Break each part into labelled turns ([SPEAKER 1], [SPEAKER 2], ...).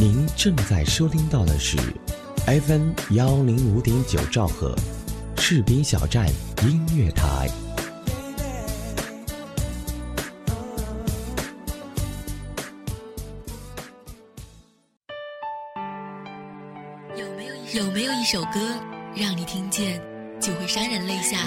[SPEAKER 1] 您正在收听到的是 FM 幺零五点九兆赫，士兵小站音乐台。
[SPEAKER 2] 有没有有没有一首歌，让你听见就会潸然泪下？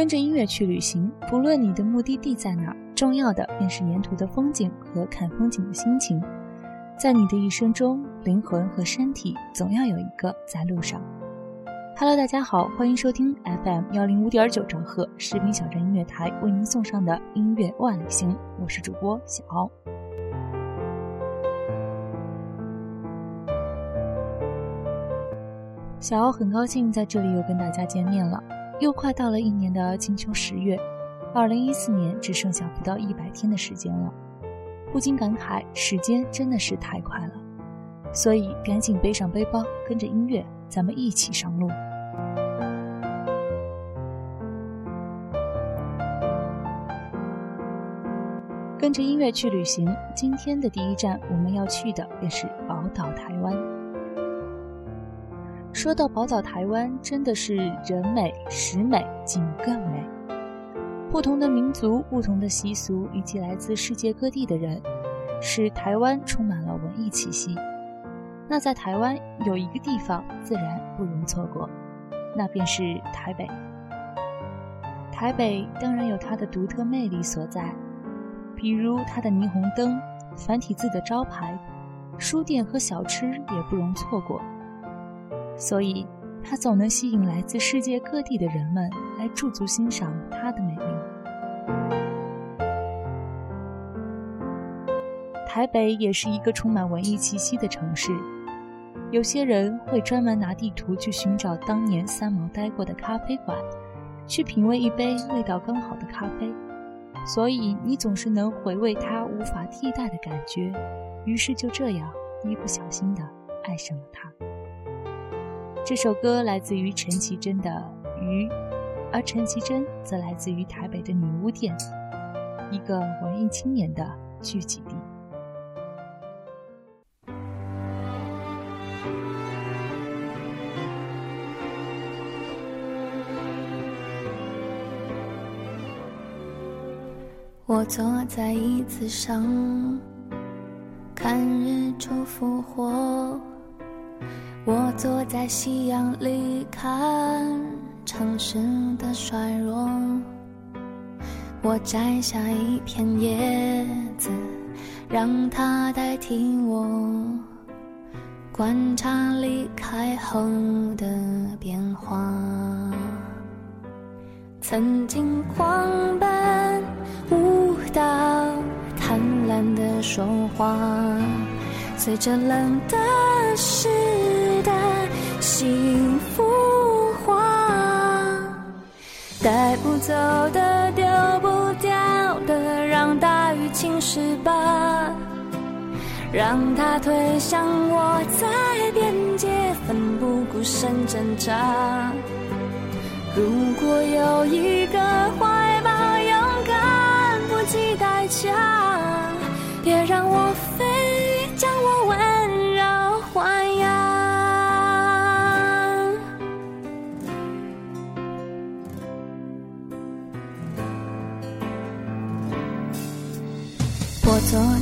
[SPEAKER 3] 跟着音乐去旅行，不论你的目的地在哪，重要的便是沿途的风景和看风景的心情。在你的一生中，灵魂和身体总要有一个在路上。Hello，大家好，欢迎收听 FM 幺零五点九兆赫士兵小镇音乐台为您送上的音乐万里行，我是主播小奥。小奥很高兴在这里又跟大家见面了。又快到了一年的金秋十月，二零一四年只剩下不到一百天的时间了，不禁感慨时间真的是太快了，所以赶紧背上背包，跟着音乐，咱们一起上路。跟着音乐去旅行，今天的第一站我们要去的便是宝岛台湾。说到宝岛台湾，真的是人美食美景更美。不同的民族、不同的习俗以及来自世界各地的人，使台湾充满了文艺气息。那在台湾有一个地方自然不容错过，那便是台北。台北当然有它的独特魅力所在，比如它的霓虹灯、繁体字的招牌、书店和小吃也不容错过。所以，它总能吸引来自世界各地的人们来驻足欣赏它的美丽。台北也是一个充满文艺气息的城市，有些人会专门拿地图去寻找当年三毛待过的咖啡馆，去品味一杯味道刚好的咖啡，所以你总是能回味它无法替代的感觉，于是就这样一不小心的爱上了它。这首歌来自于陈绮贞的《鱼》，而陈绮贞则来自于台北的女巫店，一个文艺青年的聚集地。
[SPEAKER 4] 我坐在椅子上，看日出复活。我坐在夕阳里看城市的衰弱，我摘下一片叶子，让它代替我观察离开后的变化。曾经狂奔舞蹈，贪婪的说话。随着冷的时，幸福花，带不走的，丢不掉的，让大雨侵蚀吧，让它推向我在边界，奋不顾身挣扎。如果有一个怀抱，勇敢不计代价，别让我飞。将我温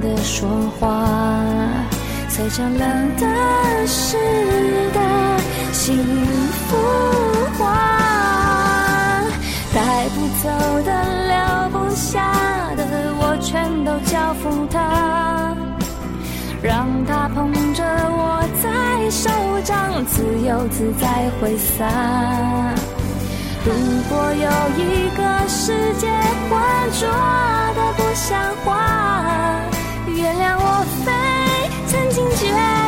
[SPEAKER 4] 的说话。随着冷的湿的幸福化，带不走的留不下的，我全都交付他，让他捧着我在手掌，自由自在挥洒。如果有一个世界浑浊的不像话，原谅我飞。曾经眷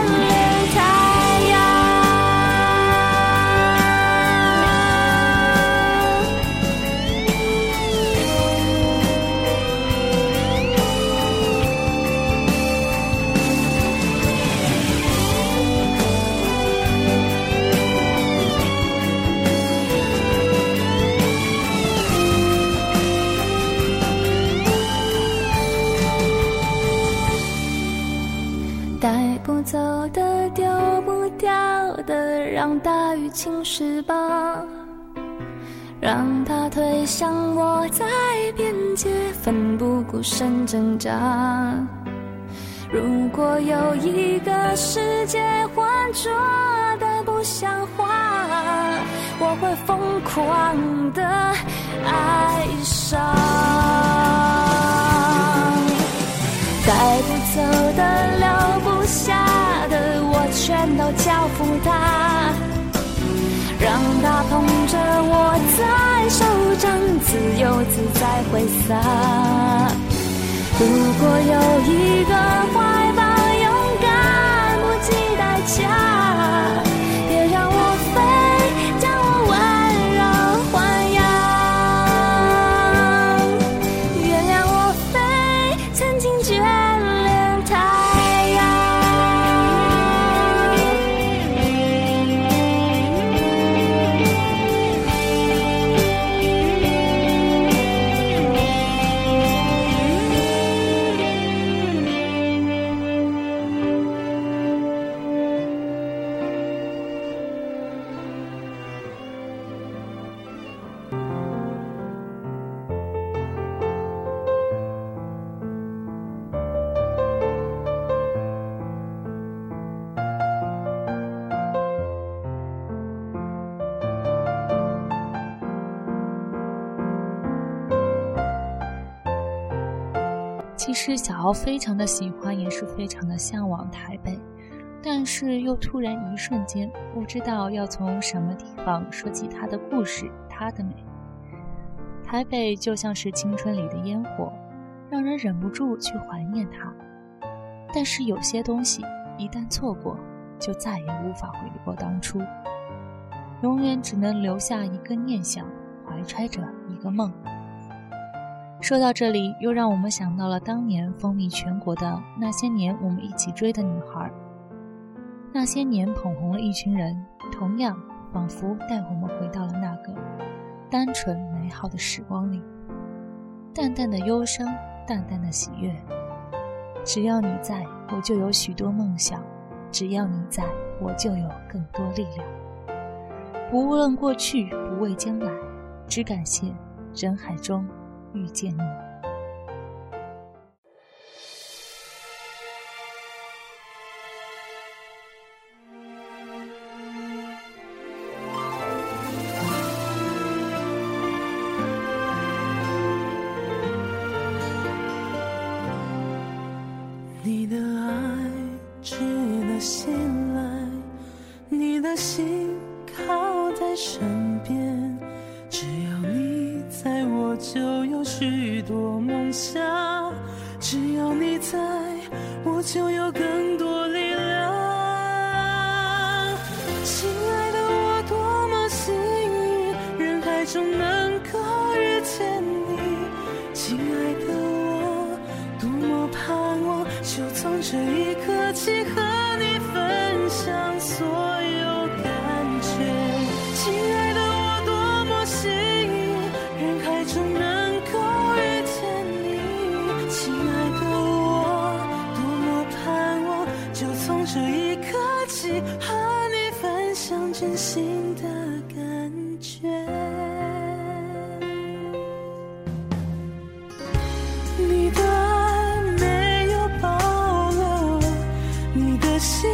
[SPEAKER 4] 十八，让他推向我在边界，奋不顾身挣扎。如果有一个世界浑浊的不像话，我会疯狂的爱上。带不走的、留不下的，我全都交付他，在手掌，自由自在挥洒。如果有一个坏
[SPEAKER 3] 其实小敖非常的喜欢，也是非常的向往台北，但是又突然一瞬间不知道要从什么地方说起他的故事，他的美。台北就像是青春里的烟火，让人忍不住去怀念它。但是有些东西一旦错过，就再也无法回过当初，永远只能留下一个念想，怀揣着一个梦。说到这里，又让我们想到了当年风靡全国的那些年我们一起追的女孩，那些年捧红了一群人，同样仿佛带我们回到了那个单纯美好的时光里。淡淡的忧伤，淡淡的喜悦。只要你在，我就有许多梦想；只要你在，我就有更多力量。不问过去，不畏将来，只感谢人海中。遇见你。
[SPEAKER 5] 就有
[SPEAKER 6] 个
[SPEAKER 5] see.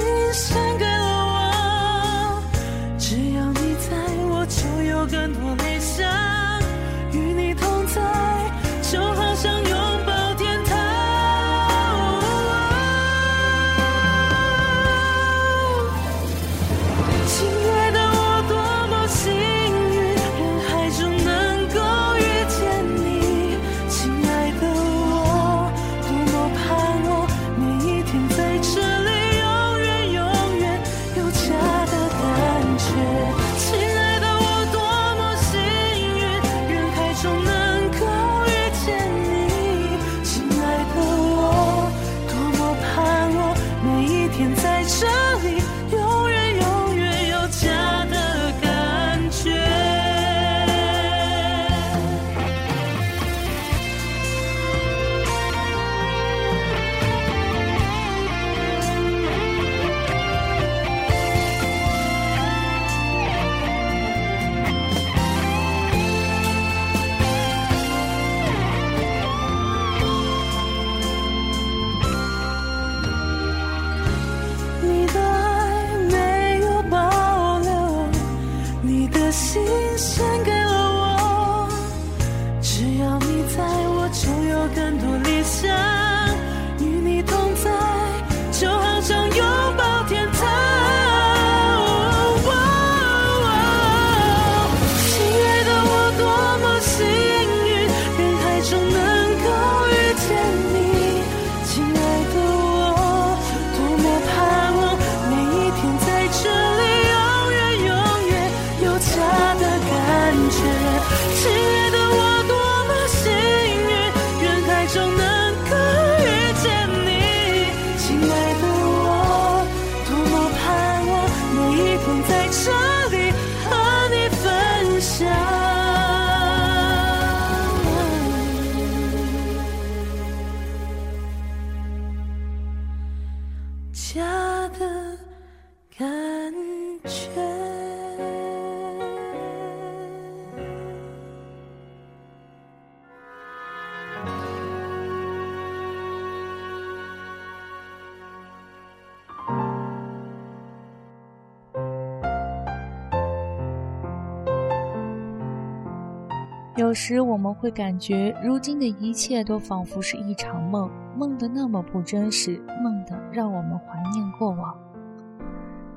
[SPEAKER 5] 时我们会感觉如今的一切都仿佛是一场梦梦的那么不真实梦的让我们怀念过往。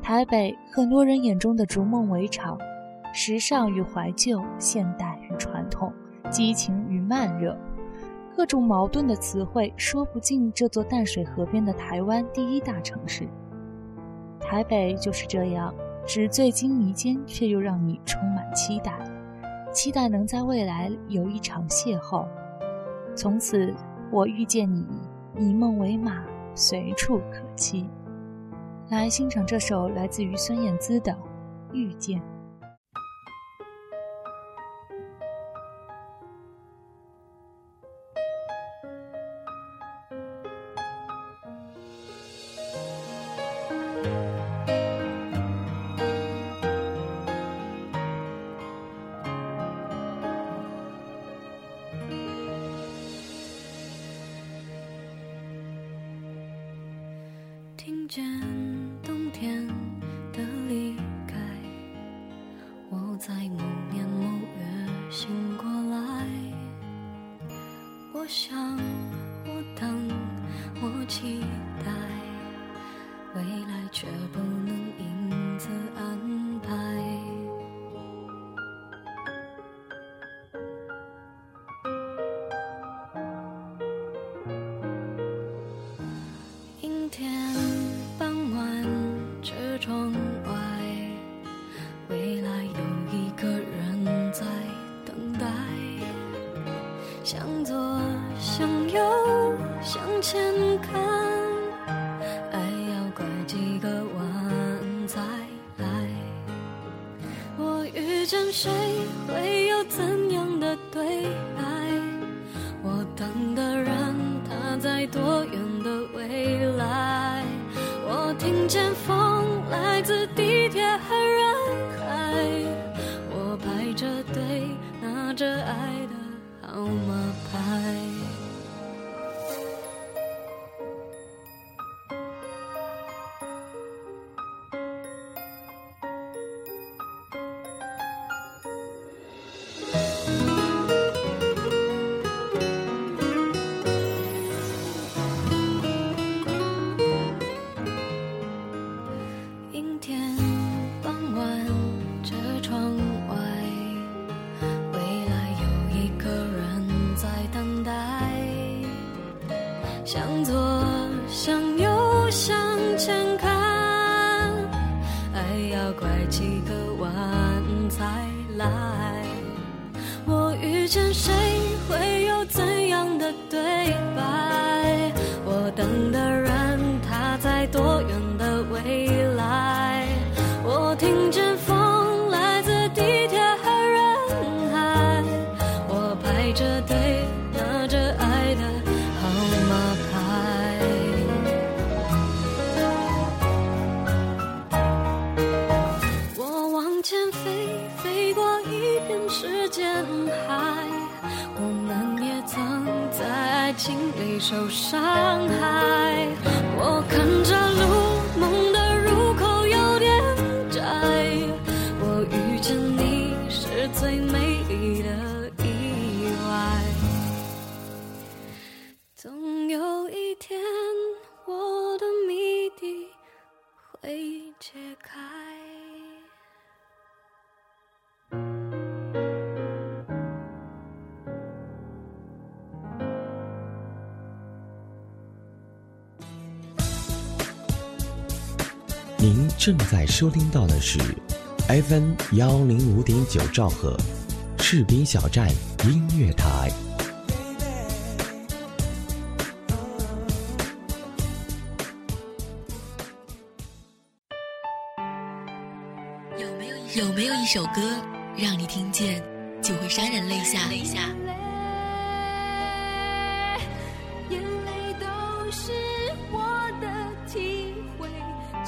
[SPEAKER 5] 台北很多人眼中的逐梦围场时尚与怀旧现代与传统激情与慢热。各种矛盾的词汇说不尽这座淡水河边的台湾第一大城市。台北就是这样纸醉金迷间却又让你充满期待。期待能在未来有一场邂逅。从此我遇见你以梦为马随处可栖。来欣赏这首来自于孙燕姿的
[SPEAKER 7] 遇见。在多远
[SPEAKER 4] 受伤害，
[SPEAKER 1] 正在收听到的是 FM 幺零五点九兆赫，士兵小站音乐台。
[SPEAKER 2] 有没有有没有一首歌，让你听见就会潸然泪下？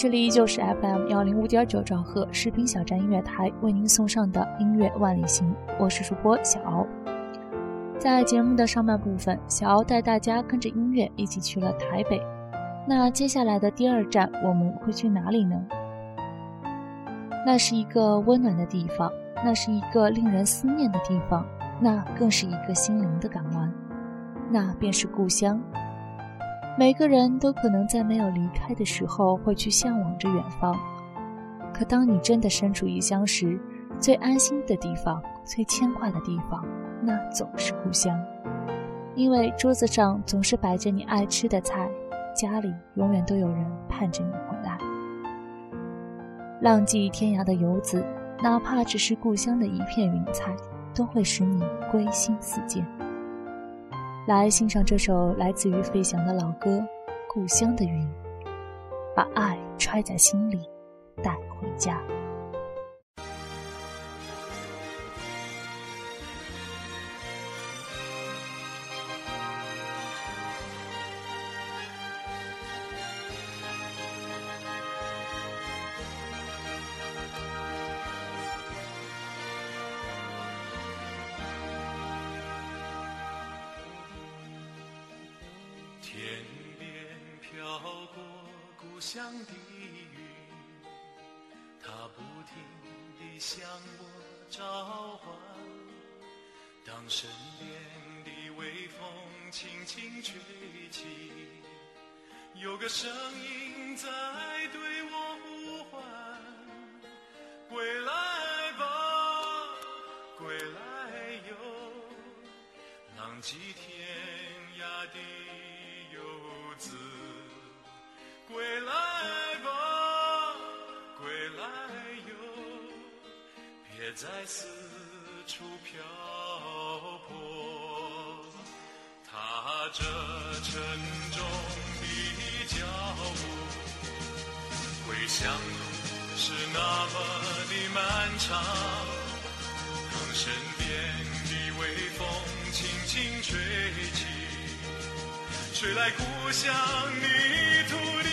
[SPEAKER 3] 这里依旧是 FM 幺零五点九兆赫视频小站音乐台为您送上的音乐万里行，我是主播小敖。在节目的上半部分，小敖带大家跟着音乐一起去了台北。那接下来的第二站，我们会去哪里呢？那是一个温暖的地方，那是一个令人思念的地方，那更是一个心灵的港湾，那便是故乡。每个人都可能在没有离开的时候会去向往着远方，可当你真的身处异乡时，最安心的地方、最牵挂的地方，那总是故乡。因为桌子上总是摆着你爱吃的菜，家里永远都有人盼着你回来。浪迹天涯的游子，哪怕只是故乡的一片云彩，都会使你归心似箭。来欣赏这首来自于费翔的老歌《故乡的云》，把爱揣在心里，带回家。
[SPEAKER 8] 乡的云，它不停地向我召唤。当身边的微风轻轻吹起，有个声音在对我在四处漂泊。踏着沉重的脚步，回乡路是那么的漫长，当身边的微风轻轻吹起，吹来故乡泥土的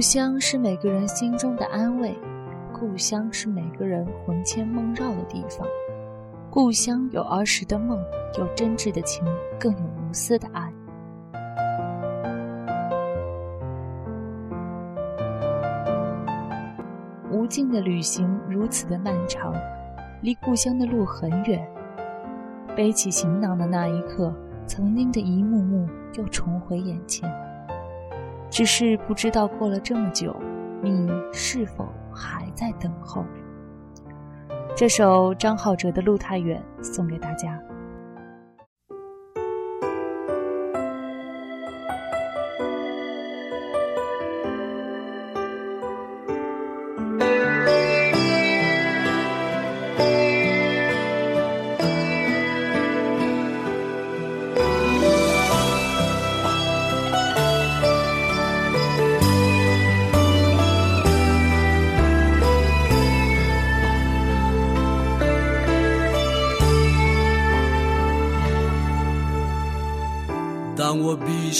[SPEAKER 8] 故乡是
[SPEAKER 3] 每个人心中的安慰，故乡是每个人魂牵梦绕的地方。故乡有儿时的梦，有真挚的情，更有无私的爱。无尽的旅行如此的漫长，离故乡的路很远。背起行囊的那一刻，曾经的一幕幕又重回眼前。只是不知道过了这么久，你是否还在等候？这首张浩哲的《路太远》送给大家。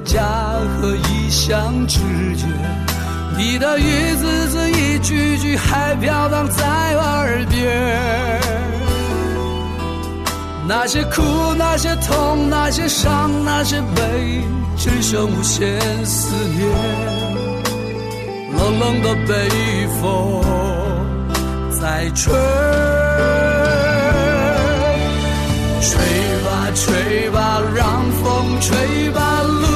[SPEAKER 9] 家和异乡之间，你的一字字一句句还飘荡在耳边。那些苦，那些痛，那些伤，那些悲，只剩无限思念。冷冷的北风在吹。吹吧吹吧，让风吹吧，路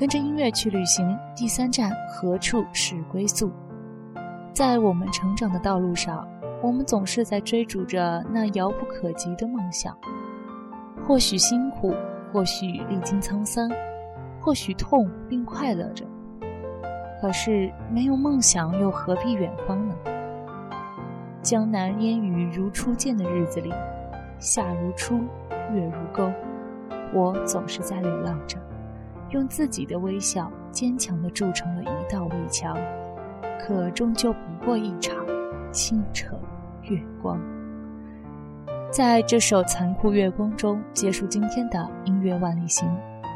[SPEAKER 3] 跟着音乐去旅行，第三站何处是归宿？在我们成长的道路上，我们总是在追逐着那遥不可及的梦想。或许辛苦，或许历经沧桑，或许痛并快乐着。可是没有梦想，又何必远方呢？江南烟雨如初见的日子里，夏如初，月如钩，我总是在流浪着。用自己的微笑坚强地筑成了一道围墙，可终究不过一场清澈月光。在这首残酷月光中结束今天的音乐万里行，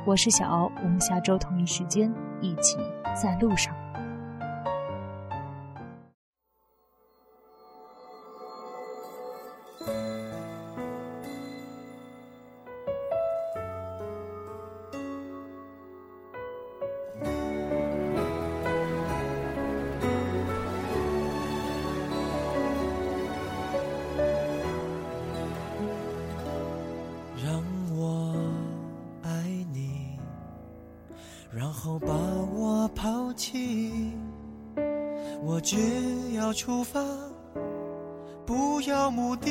[SPEAKER 3] 我是小敖，我们下周同一时间一起在路上。
[SPEAKER 10] 起，我只要出发，不要目的。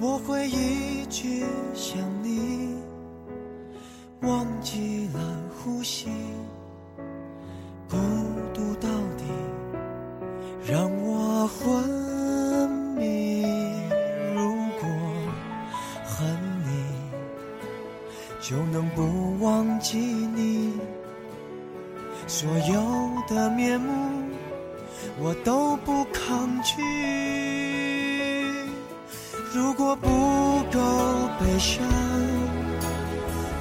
[SPEAKER 10] 我会一直想你，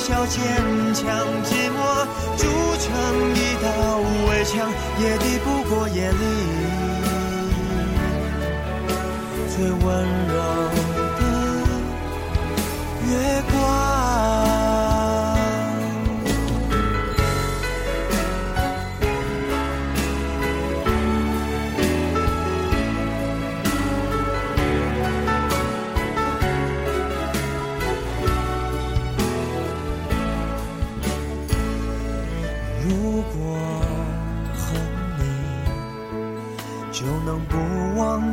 [SPEAKER 10] 笑坚强，寂寞筑成一道围墙，也抵不过夜里最温柔的月光。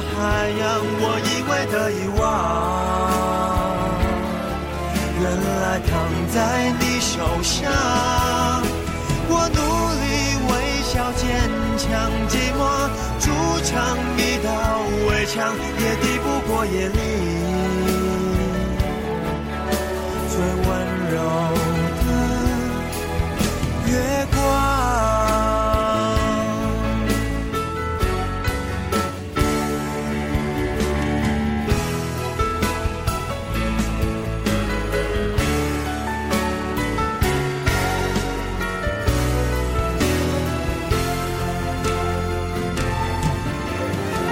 [SPEAKER 10] 海洋。我以为的遗忘，原来躺在你手上。我努力微笑坚强，寂寞筑成一道围墙，也抵不过夜里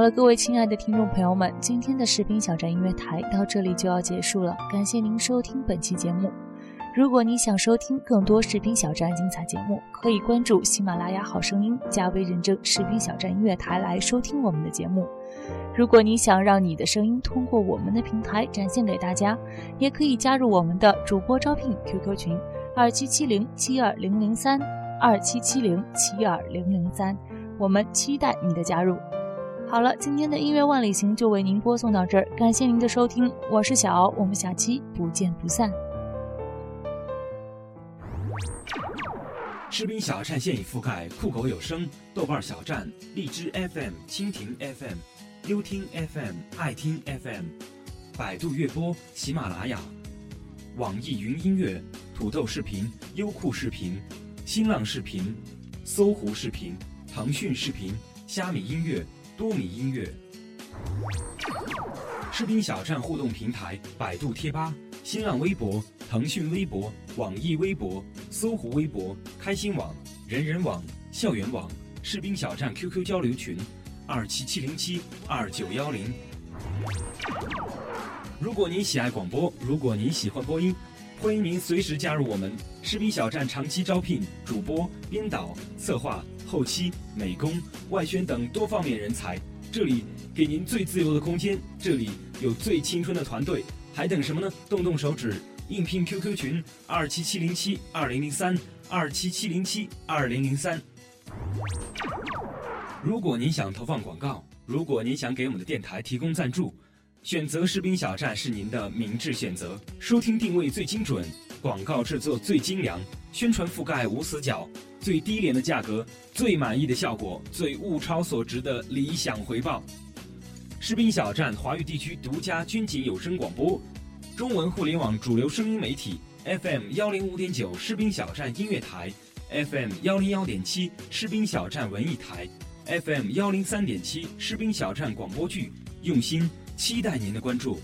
[SPEAKER 3] 好了，各位亲爱的听众朋友们，今天的视频小站音乐台到这里就要结束了，感谢您收听本期节目。如果你想收听更多视频小站精彩节目，可以关注喜马拉雅好声音加微认证视频小站音乐台来收听我们的节目。如果你想让你的声音通过我们的平台展现给大家，也可以加入我们的主播招聘 QQ 群二七七零七二零零三二七七零七二零零三，我们期待你的加入。好了，今天的音乐万里行就为您播送到这儿，感谢您的收听，我是小敖，我们下期不见不散。
[SPEAKER 1] 士兵小站现已覆盖酷狗有声、豆瓣小站、荔枝 FM、蜻蜓 FM、优听 FM、爱听 FM、百度乐播、喜马拉雅。
[SPEAKER 11] 网易云音乐、土豆视频、优酷视频、新浪视频、搜狐视频、腾讯视频、虾米音乐、多米音乐。士兵小站互动平台：百度贴吧、新浪微博、腾讯微博、网易微博、搜狐微博、开心网、人人网、校园网。士兵小站 QQ 交流群：二七七零七二九幺零。如果您喜爱广播，如果您喜欢播音，欢迎您随时加入我们士兵小站，长期招聘主播、编导、策划、后期、美工、外宣等多方面人才。这里给您最自由的空间，这里有最青春的团队，还等什么呢？动动手指，应聘 QQ 群二七七零七二零零三二七七零七二零零三。如果您想投放广告，如果您想给我们的电台提供赞助，选择士兵小站是您的明智选择。收听定位最精准，广告制作最精良，宣传覆盖无死角，最低廉的价格，最满意的效果，最物超所值的理想回报。士兵小站华语地区独家军警有声广播，中文互联网主流声音媒体 FM 幺零五点九士兵小站音乐台，FM 幺零幺点七士兵小站文艺台，FM 幺零三点七士兵小站广播剧，用心期待您的关注。